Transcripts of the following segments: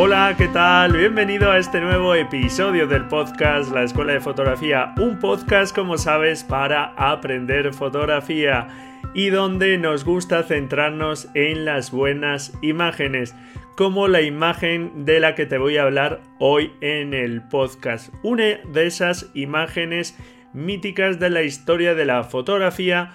Hola, ¿qué tal? Bienvenido a este nuevo episodio del podcast La Escuela de Fotografía, un podcast, como sabes, para aprender fotografía y donde nos gusta centrarnos en las buenas imágenes, como la imagen de la que te voy a hablar hoy en el podcast. Una de esas imágenes míticas de la historia de la fotografía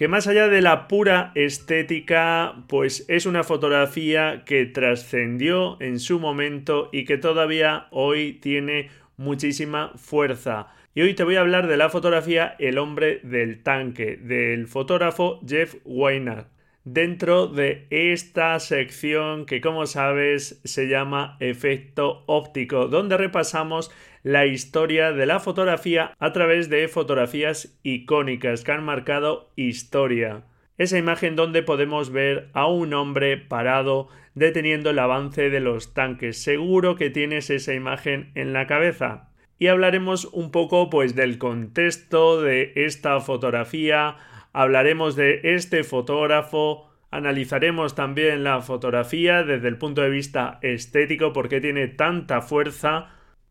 que más allá de la pura estética, pues es una fotografía que trascendió en su momento y que todavía hoy tiene muchísima fuerza. Y hoy te voy a hablar de la fotografía El hombre del tanque, del fotógrafo Jeff Weiner dentro de esta sección que como sabes se llama efecto óptico, donde repasamos la historia de la fotografía a través de fotografías icónicas que han marcado historia. Esa imagen donde podemos ver a un hombre parado deteniendo el avance de los tanques. Seguro que tienes esa imagen en la cabeza. Y hablaremos un poco pues del contexto de esta fotografía, hablaremos de este fotógrafo, analizaremos también la fotografía desde el punto de vista estético, porque tiene tanta fuerza,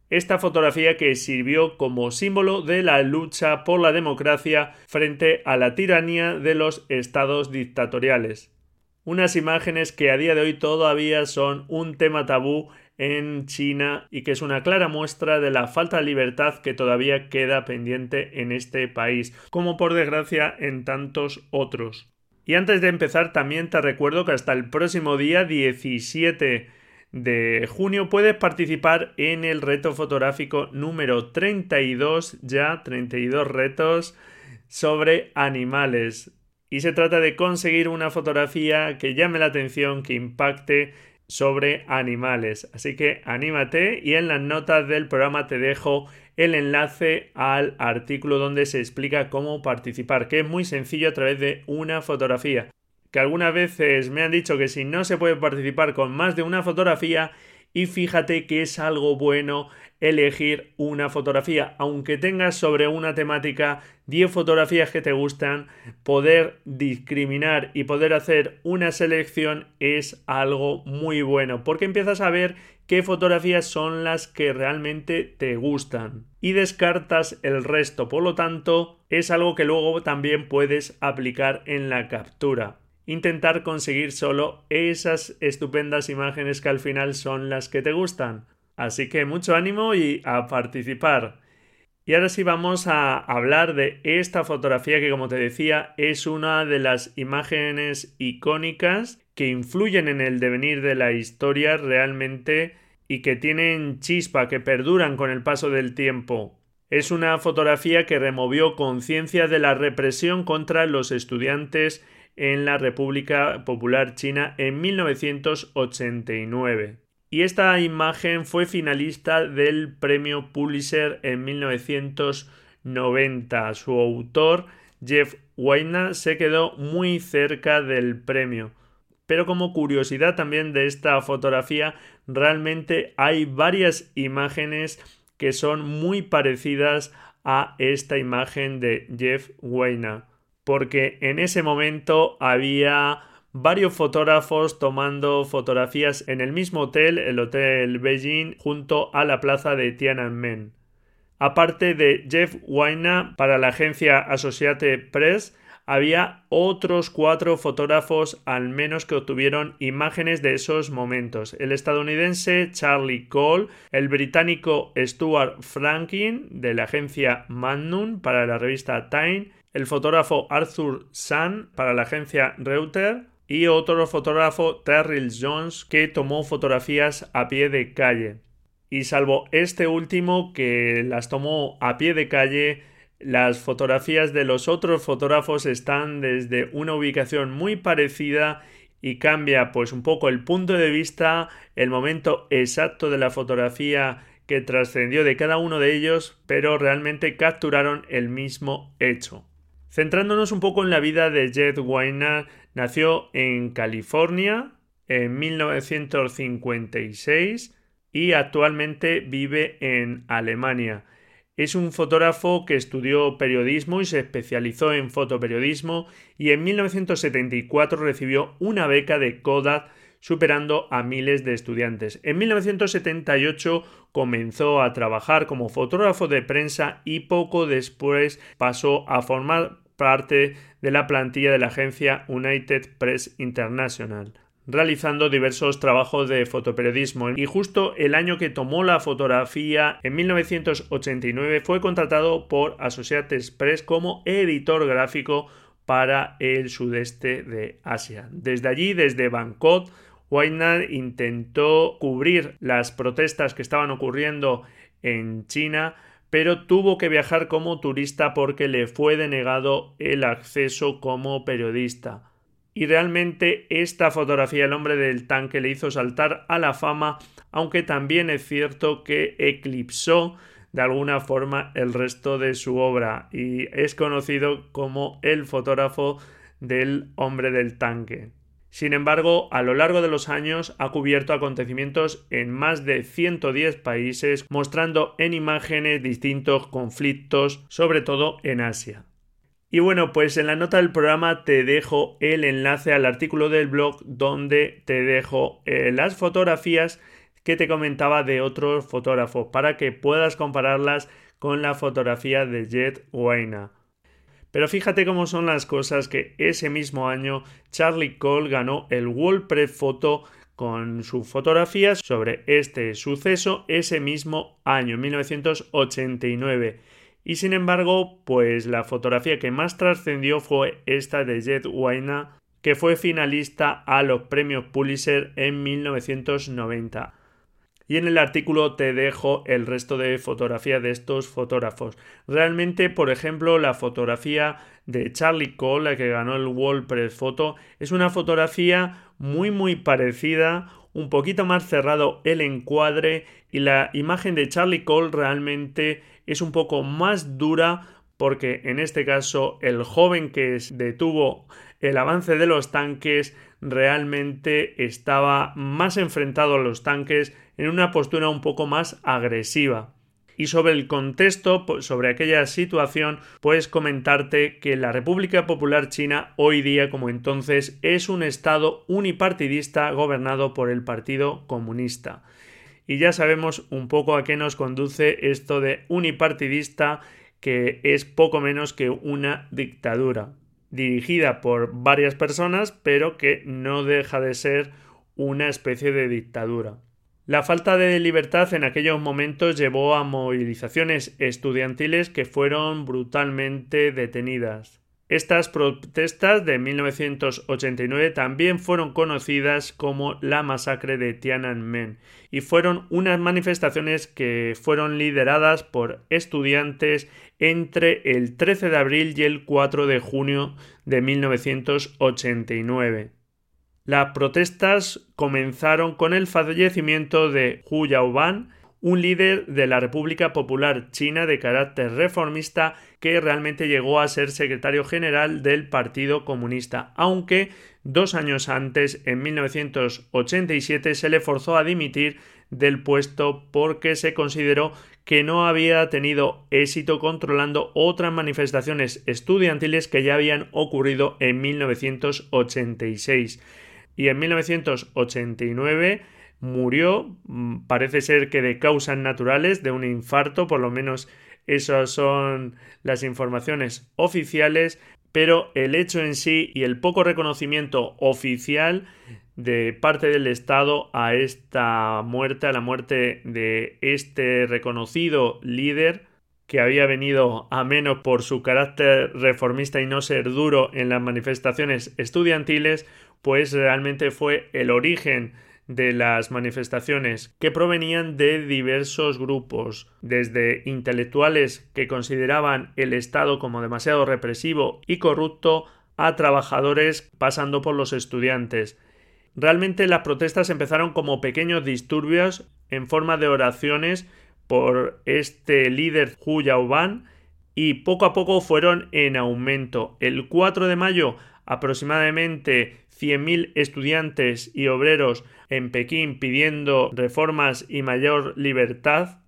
esta fotografía que sirvió como símbolo de la lucha por la democracia frente a la tiranía de los estados dictatoriales. Unas imágenes que a día de hoy todavía son un tema tabú en China y que es una clara muestra de la falta de libertad que todavía queda pendiente en este país, como por desgracia en tantos otros. Y antes de empezar también te recuerdo que hasta el próximo día 17 de junio puedes participar en el reto fotográfico número 32, ya 32 retos sobre animales. Y se trata de conseguir una fotografía que llame la atención, que impacte sobre animales. Así que anímate y en las notas del programa te dejo el enlace al artículo donde se explica cómo participar, que es muy sencillo a través de una fotografía. Que algunas veces me han dicho que si no se puede participar con más de una fotografía, y fíjate que es algo bueno elegir una fotografía, aunque tengas sobre una temática 10 fotografías que te gustan, poder discriminar y poder hacer una selección es algo muy bueno, porque empiezas a ver qué fotografías son las que realmente te gustan y descartas el resto, por lo tanto es algo que luego también puedes aplicar en la captura intentar conseguir solo esas estupendas imágenes que al final son las que te gustan. Así que mucho ánimo y a participar. Y ahora sí vamos a hablar de esta fotografía que como te decía es una de las imágenes icónicas que influyen en el devenir de la historia realmente y que tienen chispa, que perduran con el paso del tiempo. Es una fotografía que removió conciencia de la represión contra los estudiantes en la República Popular China en 1989. Y esta imagen fue finalista del premio Pulitzer en 1990. Su autor, Jeff Weiner, se quedó muy cerca del premio. Pero como curiosidad también de esta fotografía, realmente hay varias imágenes que son muy parecidas a esta imagen de Jeff Weiner porque en ese momento había varios fotógrafos tomando fotografías en el mismo hotel, el Hotel Beijing, junto a la plaza de Tiananmen. Aparte de Jeff Weiner para la agencia Associated Press, había otros cuatro fotógrafos al menos que obtuvieron imágenes de esos momentos. El estadounidense Charlie Cole, el británico Stuart Franklin de la agencia Magnum para la revista Time, el fotógrafo Arthur Sun para la agencia Reuters y otro fotógrafo Terrell Jones que tomó fotografías a pie de calle. Y salvo este último que las tomó a pie de calle, Las fotografías de los otros fotógrafos están desde una ubicación muy parecida y cambia pues un poco el punto de vista, el momento exacto de la fotografía que trascendió de cada uno de ellos, pero realmente capturaron el mismo hecho. Centrándonos un poco en la vida de Jed Weiner, nació en California en 1956 y actualmente vive en Alemania. Es un fotógrafo que estudió periodismo y se especializó en fotoperiodismo y en 1974 recibió una beca de Kodak superando a miles de estudiantes. En 1978 comenzó a trabajar como fotógrafo de prensa y poco después pasó a formar parte de la plantilla de la agencia United Press International realizando diversos trabajos de fotoperiodismo y justo el año que tomó la fotografía, en 1989, fue contratado por Associated Press como editor gráfico para el sudeste de Asia. Desde allí, desde Bangkok, Weiner intentó cubrir las protestas que estaban ocurriendo en China, pero tuvo que viajar como turista porque le fue denegado el acceso como periodista y realmente esta fotografía el hombre del tanque le hizo saltar a la fama, aunque también es cierto que eclipsó de alguna forma el resto de su obra y es conocido como el fotógrafo del hombre del tanque. Sin embargo, a lo largo de los años ha cubierto acontecimientos en más de 110 países, mostrando en imágenes distintos conflictos, sobre todo en Asia. Y bueno, pues en la nota del programa te dejo el enlace al artículo del blog donde te dejo eh, las fotografías que te comentaba de otros fotógrafos para que puedas compararlas con la fotografía de Jet Waina. Pero fíjate cómo son las cosas que ese mismo año Charlie Cole ganó el World Photo con sus fotografías sobre este suceso ese mismo año, 1989 y sin embargo, pues la fotografía que más trascendió fue esta de Jet Waina, que fue finalista a los premios Pulitzer en 1990. Y en el artículo te dejo el resto de fotografías de estos fotógrafos. Realmente, por ejemplo, la fotografía de Charlie Cole, la que ganó el World Press Photo, es una fotografía muy muy parecida, un poquito más cerrado el encuadre y la imagen de Charlie Cole realmente es un poco más dura porque en este caso el joven que detuvo el avance de los tanques realmente estaba más enfrentado a los tanques en una postura un poco más agresiva. Y sobre el contexto, sobre aquella situación, puedes comentarte que la República Popular China hoy día como entonces es un estado unipartidista gobernado por el Partido Comunista y ya sabemos un poco a qué nos conduce esto de unipartidista que es poco menos que una dictadura dirigida por varias personas pero que no deja de ser una especie de dictadura. La falta de libertad en aquellos momentos llevó a movilizaciones estudiantiles que fueron brutalmente detenidas. Estas protestas de 1989 también fueron conocidas como la masacre de Tiananmen y fueron unas manifestaciones que fueron lideradas por estudiantes entre el 13 de abril y el 4 de junio de 1989. Las protestas comenzaron con el fallecimiento de Hu Yaoban, un líder de la República Popular China de carácter reformista que realmente llegó a ser secretario general del Partido Comunista, aunque dos años antes, en 1987, se le forzó a dimitir del puesto porque se consideró que no había tenido éxito controlando otras manifestaciones estudiantiles que ya habían ocurrido en 1986. Y en 1989 murió, mm, parece ser que de causas naturales, de un infarto, por lo menos esas son las informaciones oficiales, pero el hecho en sí y el poco reconocimiento oficial de parte del Estado a esta muerte, a la muerte de este reconocido líder que había venido a menos por su carácter reformista y no ser duro en las manifestaciones estudiantiles, pues realmente fue el origen de las manifestaciones, que provenían de diversos grupos, desde intelectuales que consideraban el Estado como demasiado represivo y corrupto, a trabajadores pasando por los estudiantes. Realmente las protestas empezaron como pequeños disturbios en forma de oraciones por este líder Hu Yaoban y poco a poco fueron en aumento. El 4 de mayo aproximadamente 100.000 estudiantes y obreros en Pekín pidiendo reformas y mayor libertad.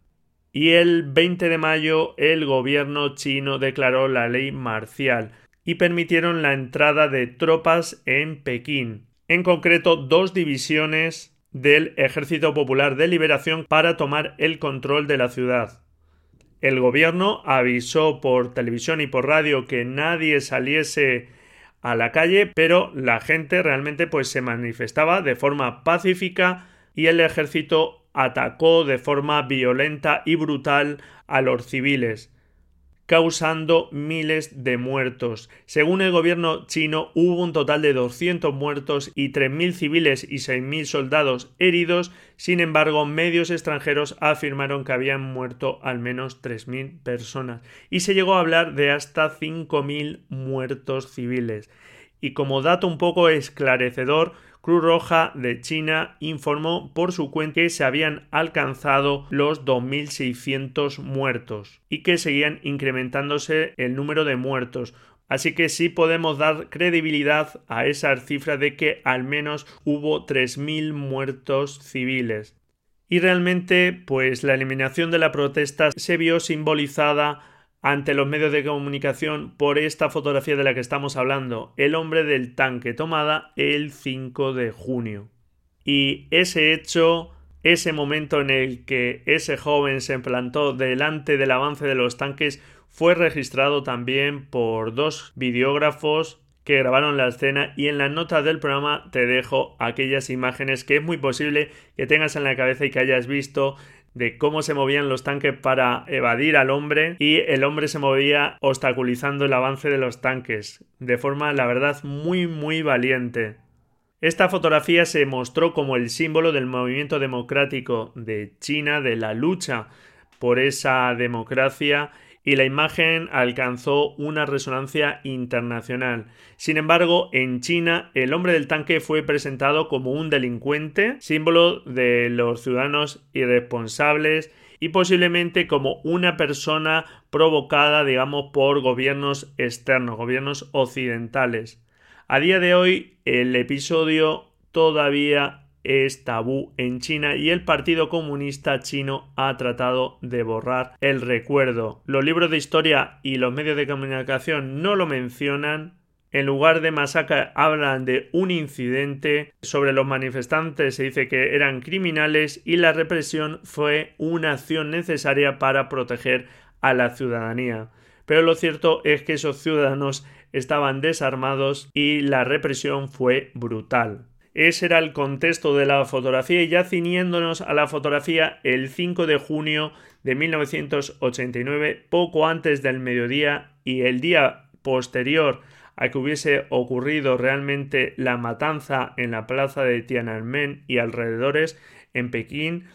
Y el 20 de mayo el gobierno chino declaró la ley marcial y permitieron la entrada de tropas en Pekín, en concreto dos divisiones del Ejército Popular de Liberación para tomar el control de la ciudad. El gobierno avisó por televisión y por radio que nadie saliese a la calle, pero la gente realmente pues se manifestaba de forma pacífica y el ejército atacó de forma violenta y brutal a los civiles causando miles de muertos. Según el gobierno chino, hubo un total de 200 muertos y 3.000 civiles y 6.000 soldados heridos. Sin embargo, medios extranjeros afirmaron que habían muerto al menos 3.000 personas y se llegó a hablar de hasta 5.000 muertos civiles. Y como dato un poco esclarecedor, Cruz Roja de China informó por su cuenta que se habían alcanzado los 2.600 muertos y que seguían incrementándose el número de muertos. Así que sí podemos dar credibilidad a esa cifra de que al menos hubo 3.000 muertos civiles. Y realmente, pues la eliminación de la protesta se vio simbolizada ante los medios de comunicación por esta fotografía de la que estamos hablando, el hombre del tanque, tomada el 5 de junio. Y ese hecho, ese momento en el que ese joven se plantó delante del avance de los tanques, fue registrado también por dos videógrafos que grabaron la escena y en las notas del programa te dejo aquellas imágenes que es muy posible que tengas en la cabeza y que hayas visto de cómo se movían los tanques para evadir al hombre y el hombre se movía obstaculizando el avance de los tanques de forma la verdad muy muy valiente. Esta fotografía se mostró como el símbolo del movimiento democrático de China, de la lucha por esa democracia y la imagen alcanzó una resonancia internacional. Sin embargo, en China el hombre del tanque fue presentado como un delincuente, símbolo de los ciudadanos irresponsables y posiblemente como una persona provocada, digamos, por gobiernos externos, gobiernos occidentales. A día de hoy el episodio todavía es tabú en China y el Partido Comunista Chino ha tratado de borrar el recuerdo. Los libros de historia y los medios de comunicación no lo mencionan. En lugar de masacre hablan de un incidente. Sobre los manifestantes se dice que eran criminales y la represión fue una acción necesaria para proteger a la ciudadanía. Pero lo cierto es que esos ciudadanos estaban desarmados y la represión fue brutal. Ese era el contexto de la fotografía y ya ciñéndonos a la fotografía el 5 de junio de 1989, poco antes del mediodía y el día posterior a que hubiese ocurrido realmente la matanza en la plaza de Tiananmen y alrededores en Pekín,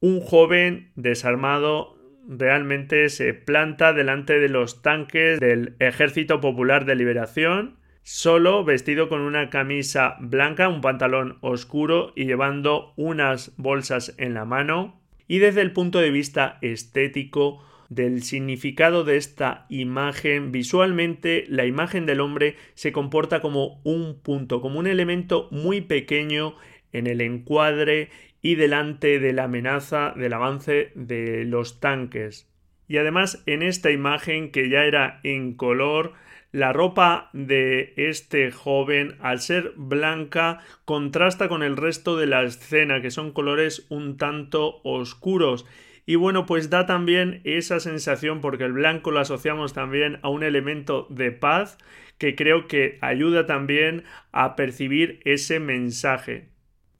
un joven desarmado realmente se planta delante de los tanques del Ejército Popular de Liberación solo vestido con una camisa blanca, un pantalón oscuro y llevando unas bolsas en la mano. Y desde el punto de vista estético, del significado de esta imagen, visualmente la imagen del hombre se comporta como un punto, como un elemento muy pequeño en el encuadre y delante de la amenaza del avance de los tanques. Y además en esta imagen que ya era en color la ropa de este joven, al ser blanca, contrasta con el resto de la escena, que son colores un tanto oscuros. Y bueno, pues da también esa sensación, porque el blanco lo asociamos también a un elemento de paz, que creo que ayuda también a percibir ese mensaje.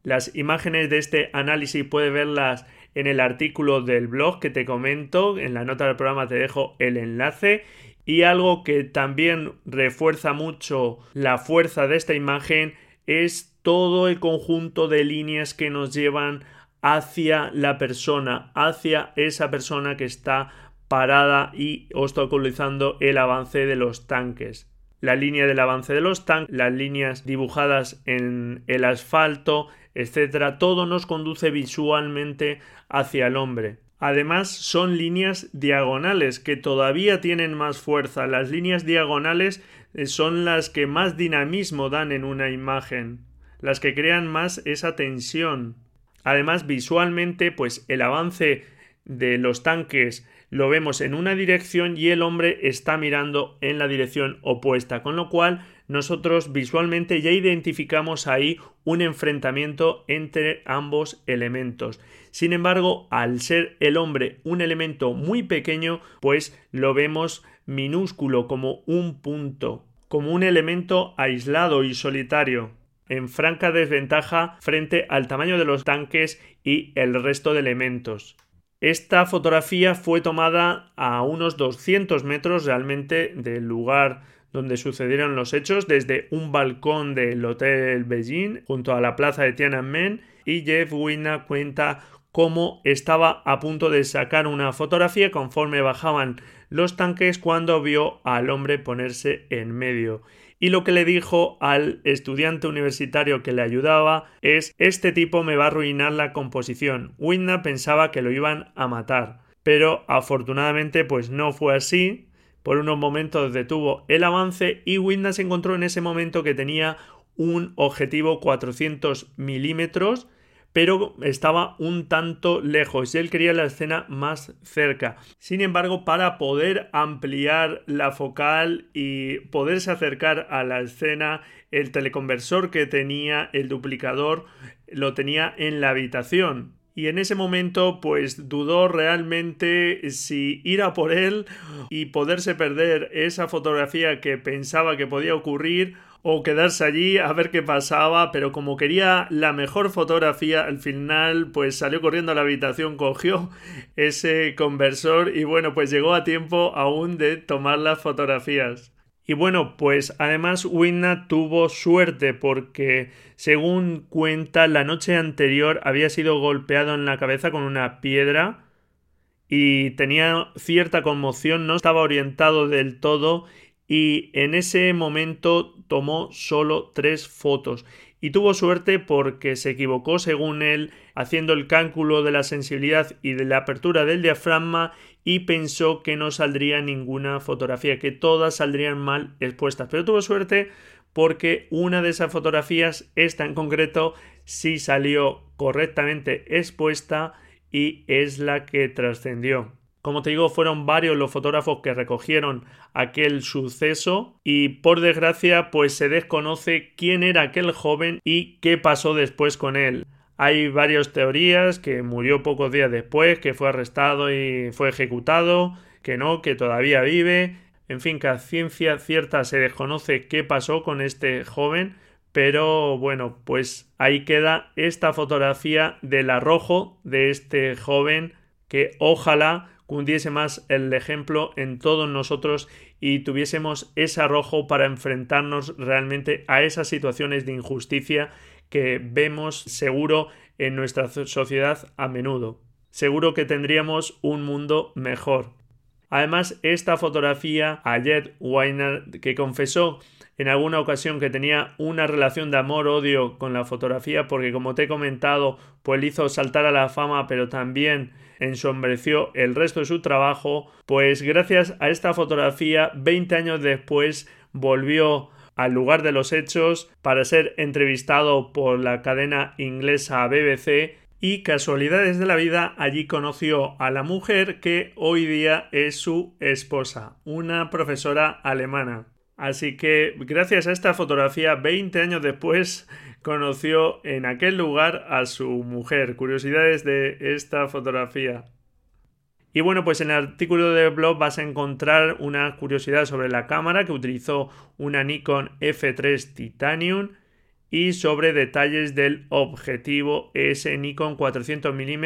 Las imágenes de este análisis puedes verlas en el artículo del blog que te comento, en la nota del programa te dejo el enlace y algo que también refuerza mucho la fuerza de esta imagen es todo el conjunto de líneas que nos llevan hacia la persona, hacia esa persona que está parada y obstaculizando el avance de los tanques. La línea del avance de los tanques, las líneas dibujadas en el asfalto, etcétera, todo nos conduce visualmente hacia el hombre. Además, son líneas diagonales que todavía tienen más fuerza. Las líneas diagonales eh, son las que más dinamismo dan en una imagen, las que crean más esa tensión. Además, visualmente, pues el avance de los tanques lo vemos en una dirección y el hombre está mirando en la dirección opuesta, con lo cual nosotros visualmente ya identificamos ahí un enfrentamiento entre ambos elementos. Sin embargo, al ser el hombre un elemento muy pequeño, pues lo vemos minúsculo como un punto, como un elemento aislado y solitario en franca desventaja frente al tamaño de los tanques y el resto de elementos. Esta fotografía fue tomada a unos 200 metros realmente del lugar donde sucedieron los hechos, desde un balcón del Hotel Beijing junto a la plaza de Tiananmen y Jeff Wina cuenta cómo estaba a punto de sacar una fotografía conforme bajaban los tanques cuando vio al hombre ponerse en medio y lo que le dijo al estudiante universitario que le ayudaba es este tipo me va a arruinar la composición. Winna pensaba que lo iban a matar, pero afortunadamente pues no fue así. Por unos momentos detuvo el avance y se encontró en ese momento que tenía un objetivo 400 milímetros pero estaba un tanto lejos y él quería la escena más cerca. Sin embargo, para poder ampliar la focal y poderse acercar a la escena, el teleconversor que tenía el duplicador lo tenía en la habitación. Y en ese momento, pues dudó realmente si ir a por él y poderse perder esa fotografía que pensaba que podía ocurrir o quedarse allí a ver qué pasaba, pero como quería la mejor fotografía, al final pues salió corriendo a la habitación, cogió ese conversor y bueno, pues llegó a tiempo aún de tomar las fotografías. Y bueno, pues además Winna tuvo suerte porque, según cuenta, la noche anterior había sido golpeado en la cabeza con una piedra y tenía cierta conmoción, no estaba orientado del todo y en ese momento tomó solo tres fotos. Y tuvo suerte porque se equivocó según él haciendo el cálculo de la sensibilidad y de la apertura del diafragma y pensó que no saldría ninguna fotografía, que todas saldrían mal expuestas. Pero tuvo suerte porque una de esas fotografías, esta en concreto, sí salió correctamente expuesta y es la que trascendió. Como te digo, fueron varios los fotógrafos que recogieron aquel suceso y por desgracia pues se desconoce quién era aquel joven y qué pasó después con él. Hay varias teorías que murió pocos días después, que fue arrestado y fue ejecutado, que no, que todavía vive. En fin, que a ciencia cierta se desconoce qué pasó con este joven, pero bueno, pues ahí queda esta fotografía del arrojo de este joven que ojalá cundiese más el ejemplo en todos nosotros y tuviésemos ese arrojo para enfrentarnos realmente a esas situaciones de injusticia que vemos seguro en nuestra sociedad a menudo. Seguro que tendríamos un mundo mejor. Además, esta fotografía a Jet Weiner, que confesó en alguna ocasión que tenía una relación de amor-odio con la fotografía, porque como te he comentado, pues le hizo saltar a la fama, pero también ensombreció el resto de su trabajo, pues gracias a esta fotografía, 20 años después, volvió al lugar de los hechos para ser entrevistado por la cadena inglesa BBC y casualidades de la vida allí conoció a la mujer que hoy día es su esposa, una profesora alemana. Así que gracias a esta fotografía, 20 años después, conoció en aquel lugar a su mujer. Curiosidades de esta fotografía. Y bueno, pues en el artículo del blog vas a encontrar una curiosidad sobre la cámara que utilizó una Nikon F3 Titanium y sobre detalles del objetivo ese Nikon 400 mm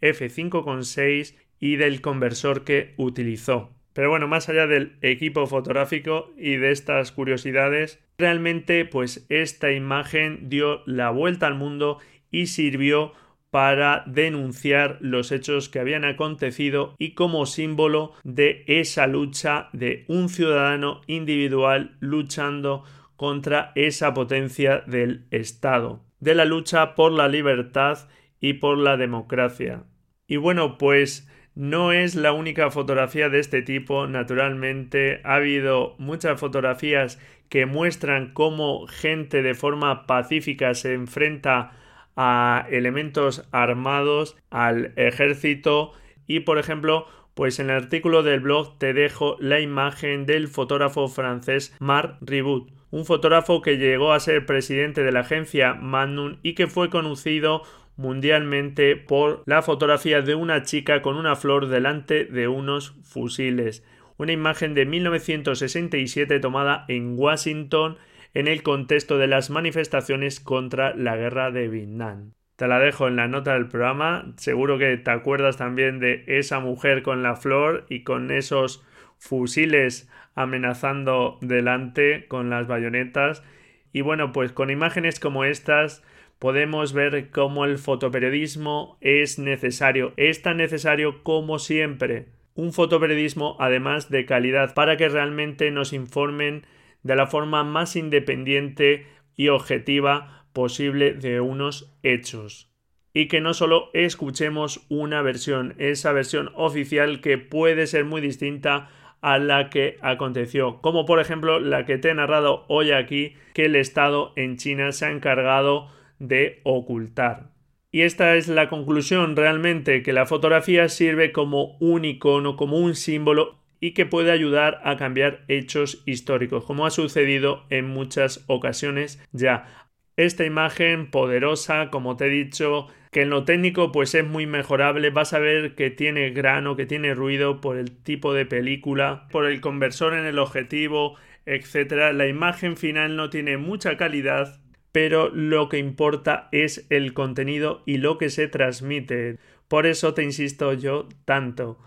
f5.6 y del conversor que utilizó. Pero bueno, más allá del equipo fotográfico y de estas curiosidades, realmente pues esta imagen dio la vuelta al mundo y sirvió para denunciar los hechos que habían acontecido y como símbolo de esa lucha de un ciudadano individual luchando contra esa potencia del Estado, de la lucha por la libertad y por la democracia. Y bueno, pues no es la única fotografía de este tipo, naturalmente ha habido muchas fotografías que muestran cómo gente de forma pacífica se enfrenta a elementos armados, al ejército y por ejemplo pues en el artículo del blog te dejo la imagen del fotógrafo francés Marc Riboud, un fotógrafo que llegó a ser presidente de la agencia Magnum y que fue conocido mundialmente por la fotografía de una chica con una flor delante de unos fusiles. Una imagen de 1967 tomada en Washington en el contexto de las manifestaciones contra la guerra de Vietnam. Te la dejo en la nota del programa. Seguro que te acuerdas también de esa mujer con la flor y con esos fusiles amenazando delante con las bayonetas. Y bueno, pues con imágenes como estas podemos ver cómo el fotoperiodismo es necesario, es tan necesario como siempre. Un fotoperiodismo además de calidad para que realmente nos informen de la forma más independiente y objetiva posible de unos hechos. Y que no solo escuchemos una versión, esa versión oficial que puede ser muy distinta a la que aconteció, como por ejemplo la que te he narrado hoy aquí, que el Estado en China se ha encargado de ocultar. Y esta es la conclusión realmente, que la fotografía sirve como un icono, como un símbolo y que puede ayudar a cambiar hechos históricos, como ha sucedido en muchas ocasiones ya. Esta imagen poderosa, como te he dicho, que en lo técnico pues es muy mejorable, vas a ver que tiene grano, que tiene ruido por el tipo de película, por el conversor en el objetivo, etc. La imagen final no tiene mucha calidad, pero lo que importa es el contenido y lo que se transmite. Por eso te insisto yo tanto.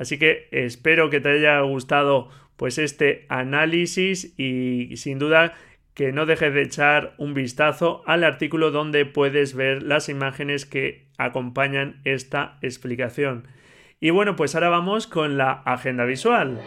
Así que espero que te haya gustado pues este análisis y sin duda que no dejes de echar un vistazo al artículo donde puedes ver las imágenes que acompañan esta explicación. Y bueno, pues ahora vamos con la agenda visual.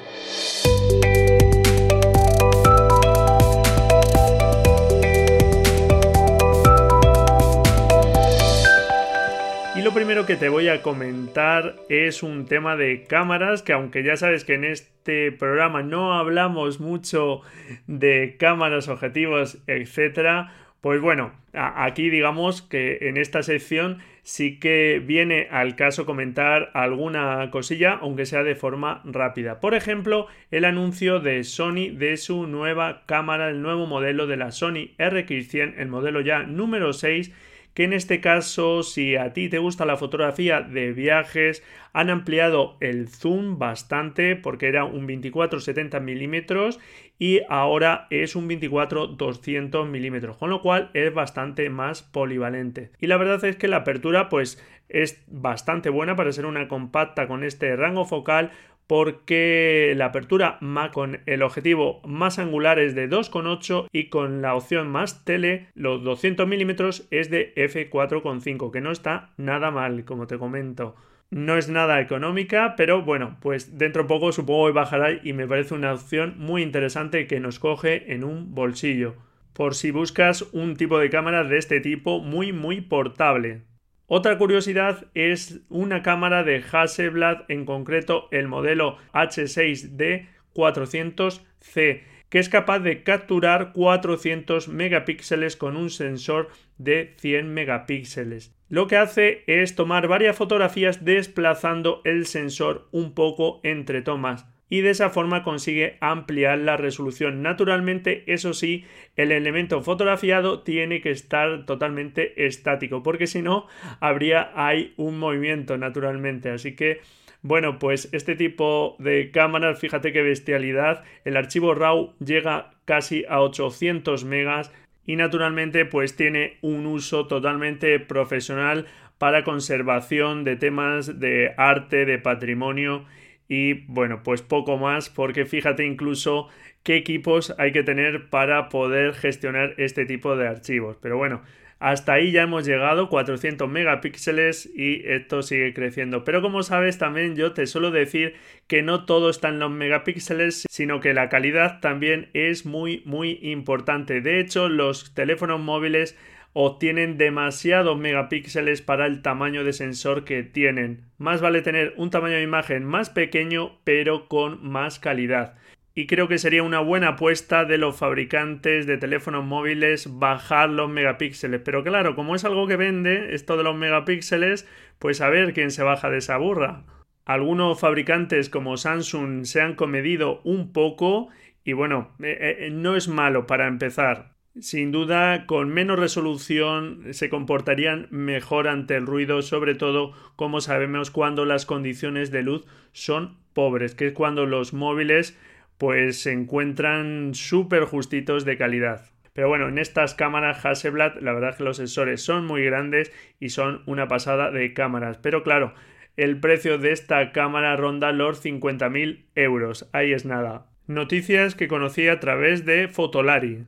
Primero que te voy a comentar es un tema de cámaras, que aunque ya sabes que en este programa no hablamos mucho de cámaras, objetivos, etcétera, pues bueno, aquí digamos que en esta sección sí que viene al caso comentar alguna cosilla, aunque sea de forma rápida. Por ejemplo, el anuncio de Sony de su nueva cámara, el nuevo modelo de la Sony RX100, el modelo ya número 6 que en este caso, si a ti te gusta la fotografía de viajes, han ampliado el zoom bastante porque era un 24-70 milímetros y ahora es un 24-200 milímetros, con lo cual es bastante más polivalente. Y la verdad es que la apertura pues es bastante buena para ser una compacta con este rango focal porque la apertura con el objetivo más angular es de 2,8 y con la opción más tele los 200 milímetros es de f4,5 que no está nada mal como te comento. No es nada económica pero bueno pues dentro de poco supongo que bajará y me parece una opción muy interesante que nos coge en un bolsillo por si buscas un tipo de cámara de este tipo muy muy portable otra curiosidad es una cámara de Hasselblad, en concreto el modelo H6D 400C, que es capaz de capturar 400 megapíxeles con un sensor de 100 megapíxeles. Lo que hace es tomar varias fotografías desplazando el sensor un poco entre tomas y de esa forma consigue ampliar la resolución. Naturalmente, eso sí, el elemento fotografiado tiene que estar totalmente estático, porque si no, habría ahí un movimiento naturalmente. Así que bueno, pues este tipo de cámaras, fíjate qué bestialidad, el archivo RAW llega casi a 800 megas y naturalmente pues tiene un uso totalmente profesional para conservación de temas de arte, de patrimonio y bueno, pues poco más porque fíjate incluso qué equipos hay que tener para poder gestionar este tipo de archivos. Pero bueno, hasta ahí ya hemos llegado, 400 megapíxeles y esto sigue creciendo. Pero como sabes también yo te suelo decir que no todo está en los megapíxeles, sino que la calidad también es muy muy importante. De hecho, los teléfonos móviles obtienen demasiados megapíxeles para el tamaño de sensor que tienen. Más vale tener un tamaño de imagen más pequeño pero con más calidad y creo que sería una buena apuesta de los fabricantes de teléfonos móviles bajar los megapíxeles. Pero claro, como es algo que vende, esto de los megapíxeles, pues a ver quién se baja de esa burra. Algunos fabricantes como Samsung se han comedido un poco y bueno, eh, eh, no es malo para empezar. Sin duda, con menos resolución se comportarían mejor ante el ruido, sobre todo, como sabemos, cuando las condiciones de luz son pobres, que es cuando los móviles pues se encuentran súper justitos de calidad. Pero bueno, en estas cámaras Hasselblad la verdad es que los sensores son muy grandes y son una pasada de cámaras. Pero claro, el precio de esta cámara ronda los 50.000 euros. Ahí es nada. Noticias que conocí a través de Fotolari.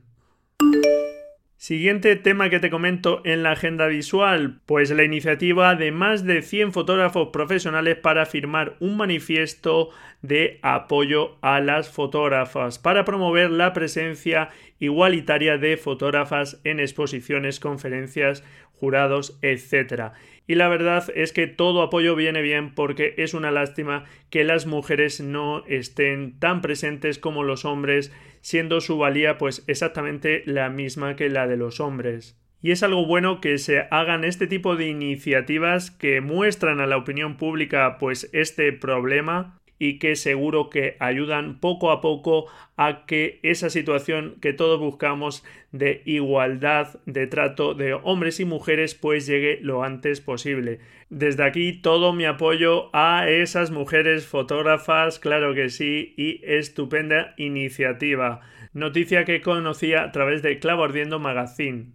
Siguiente tema que te comento en la agenda visual, pues la iniciativa de más de 100 fotógrafos profesionales para firmar un manifiesto de apoyo a las fotógrafas para promover la presencia igualitaria de fotógrafas en exposiciones, conferencias, jurados, etc. Y la verdad es que todo apoyo viene bien porque es una lástima que las mujeres no estén tan presentes como los hombres, siendo su valía pues exactamente la misma que la de los hombres. Y es algo bueno que se hagan este tipo de iniciativas que muestran a la opinión pública pues este problema y que seguro que ayudan poco a poco a que esa situación que todos buscamos de igualdad de trato de hombres y mujeres pues llegue lo antes posible. Desde aquí todo mi apoyo a esas mujeres fotógrafas, claro que sí, y estupenda iniciativa. Noticia que conocía a través de Clavo Ardiendo Magazine.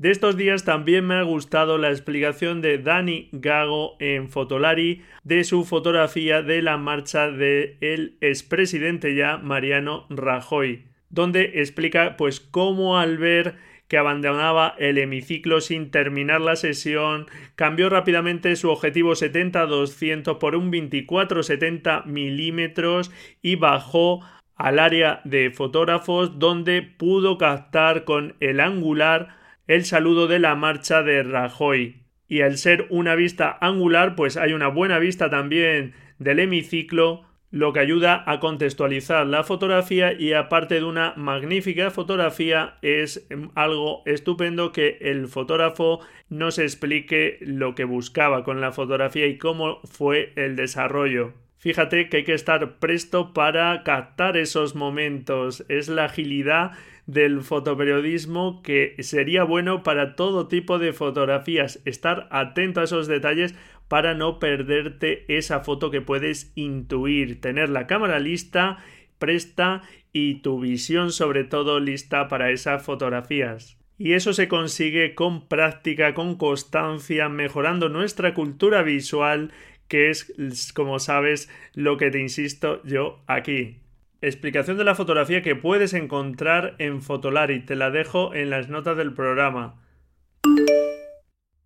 De estos días también me ha gustado la explicación de Dani Gago en Fotolari de su fotografía de la marcha del el expresidente ya Mariano Rajoy, donde explica pues cómo al ver que abandonaba el hemiciclo sin terminar la sesión, cambió rápidamente su objetivo 70-200 por un 24-70 milímetros y bajó al área de fotógrafos donde pudo captar con el angular el saludo de la marcha de Rajoy. Y al ser una vista angular, pues hay una buena vista también del hemiciclo, lo que ayuda a contextualizar la fotografía y aparte de una magnífica fotografía es algo estupendo que el fotógrafo nos explique lo que buscaba con la fotografía y cómo fue el desarrollo. Fíjate que hay que estar presto para captar esos momentos. Es la agilidad del fotoperiodismo que sería bueno para todo tipo de fotografías. Estar atento a esos detalles para no perderte esa foto que puedes intuir. Tener la cámara lista, presta y tu visión sobre todo lista para esas fotografías. Y eso se consigue con práctica, con constancia, mejorando nuestra cultura visual, que es, como sabes, lo que te insisto yo aquí. Explicación de la fotografía que puedes encontrar en Fotolari. Te la dejo en las notas del programa.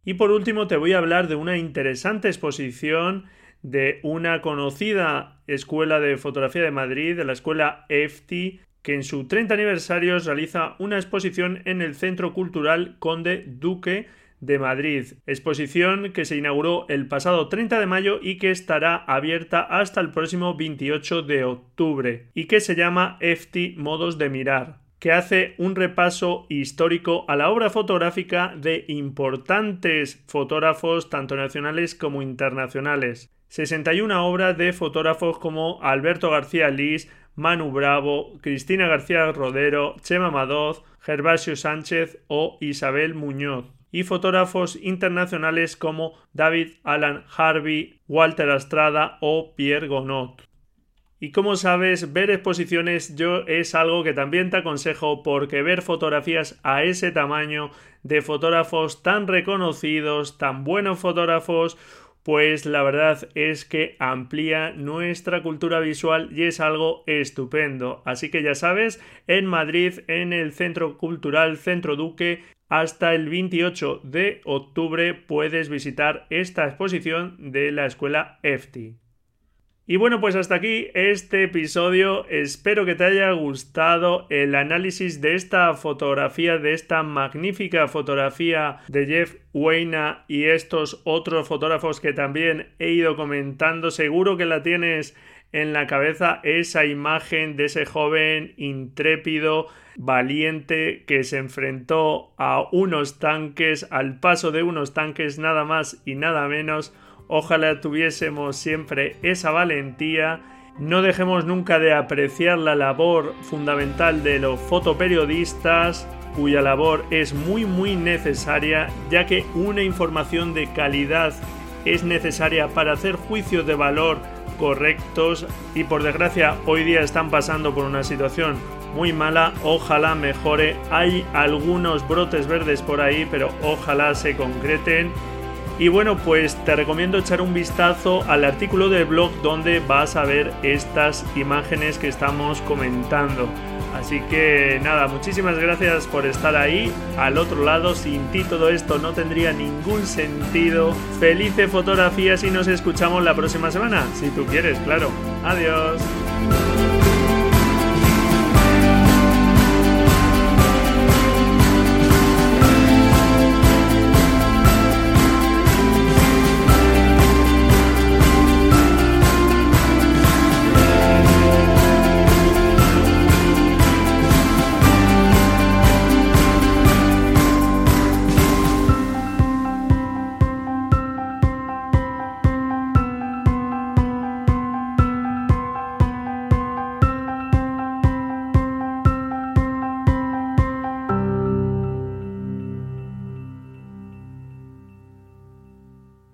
Y por último te voy a hablar de una interesante exposición de una conocida escuela de fotografía de Madrid, de la escuela EFTI, que en su 30 aniversario realiza una exposición en el Centro Cultural Conde Duque de Madrid, exposición que se inauguró el pasado 30 de mayo y que estará abierta hasta el próximo 28 de octubre y que se llama EFTI Modos de Mirar que hace un repaso histórico a la obra fotográfica de importantes fotógrafos tanto nacionales como internacionales. 61 obras de fotógrafos como Alberto García Lis, Manu Bravo, Cristina García Rodero, Chema Madoz, Gervasio Sánchez o Isabel Muñoz y fotógrafos internacionales como David Alan Harvey, Walter Astrada o Pierre Gonot. Y como sabes, ver exposiciones yo es algo que también te aconsejo porque ver fotografías a ese tamaño de fotógrafos tan reconocidos, tan buenos fotógrafos, pues la verdad es que amplía nuestra cultura visual y es algo estupendo. Así que ya sabes, en Madrid, en el Centro Cultural Centro Duque, hasta el 28 de octubre puedes visitar esta exposición de la escuela EFTI. Y bueno, pues hasta aquí este episodio. Espero que te haya gustado el análisis de esta fotografía, de esta magnífica fotografía de Jeff Weina y estos otros fotógrafos que también he ido comentando. Seguro que la tienes en la cabeza esa imagen de ese joven intrépido, valiente, que se enfrentó a unos tanques, al paso de unos tanques nada más y nada menos Ojalá tuviésemos siempre esa valentía. No dejemos nunca de apreciar la labor fundamental de los fotoperiodistas, cuya labor es muy muy necesaria, ya que una información de calidad es necesaria para hacer juicios de valor correctos y por desgracia hoy día están pasando por una situación muy mala, ojalá mejore. Hay algunos brotes verdes por ahí, pero ojalá se concreten y bueno, pues te recomiendo echar un vistazo al artículo del blog donde vas a ver estas imágenes que estamos comentando. Así que nada, muchísimas gracias por estar ahí. Al otro lado, sin ti todo esto no tendría ningún sentido. Felices fotografías y nos escuchamos la próxima semana, si tú quieres, claro. Adiós.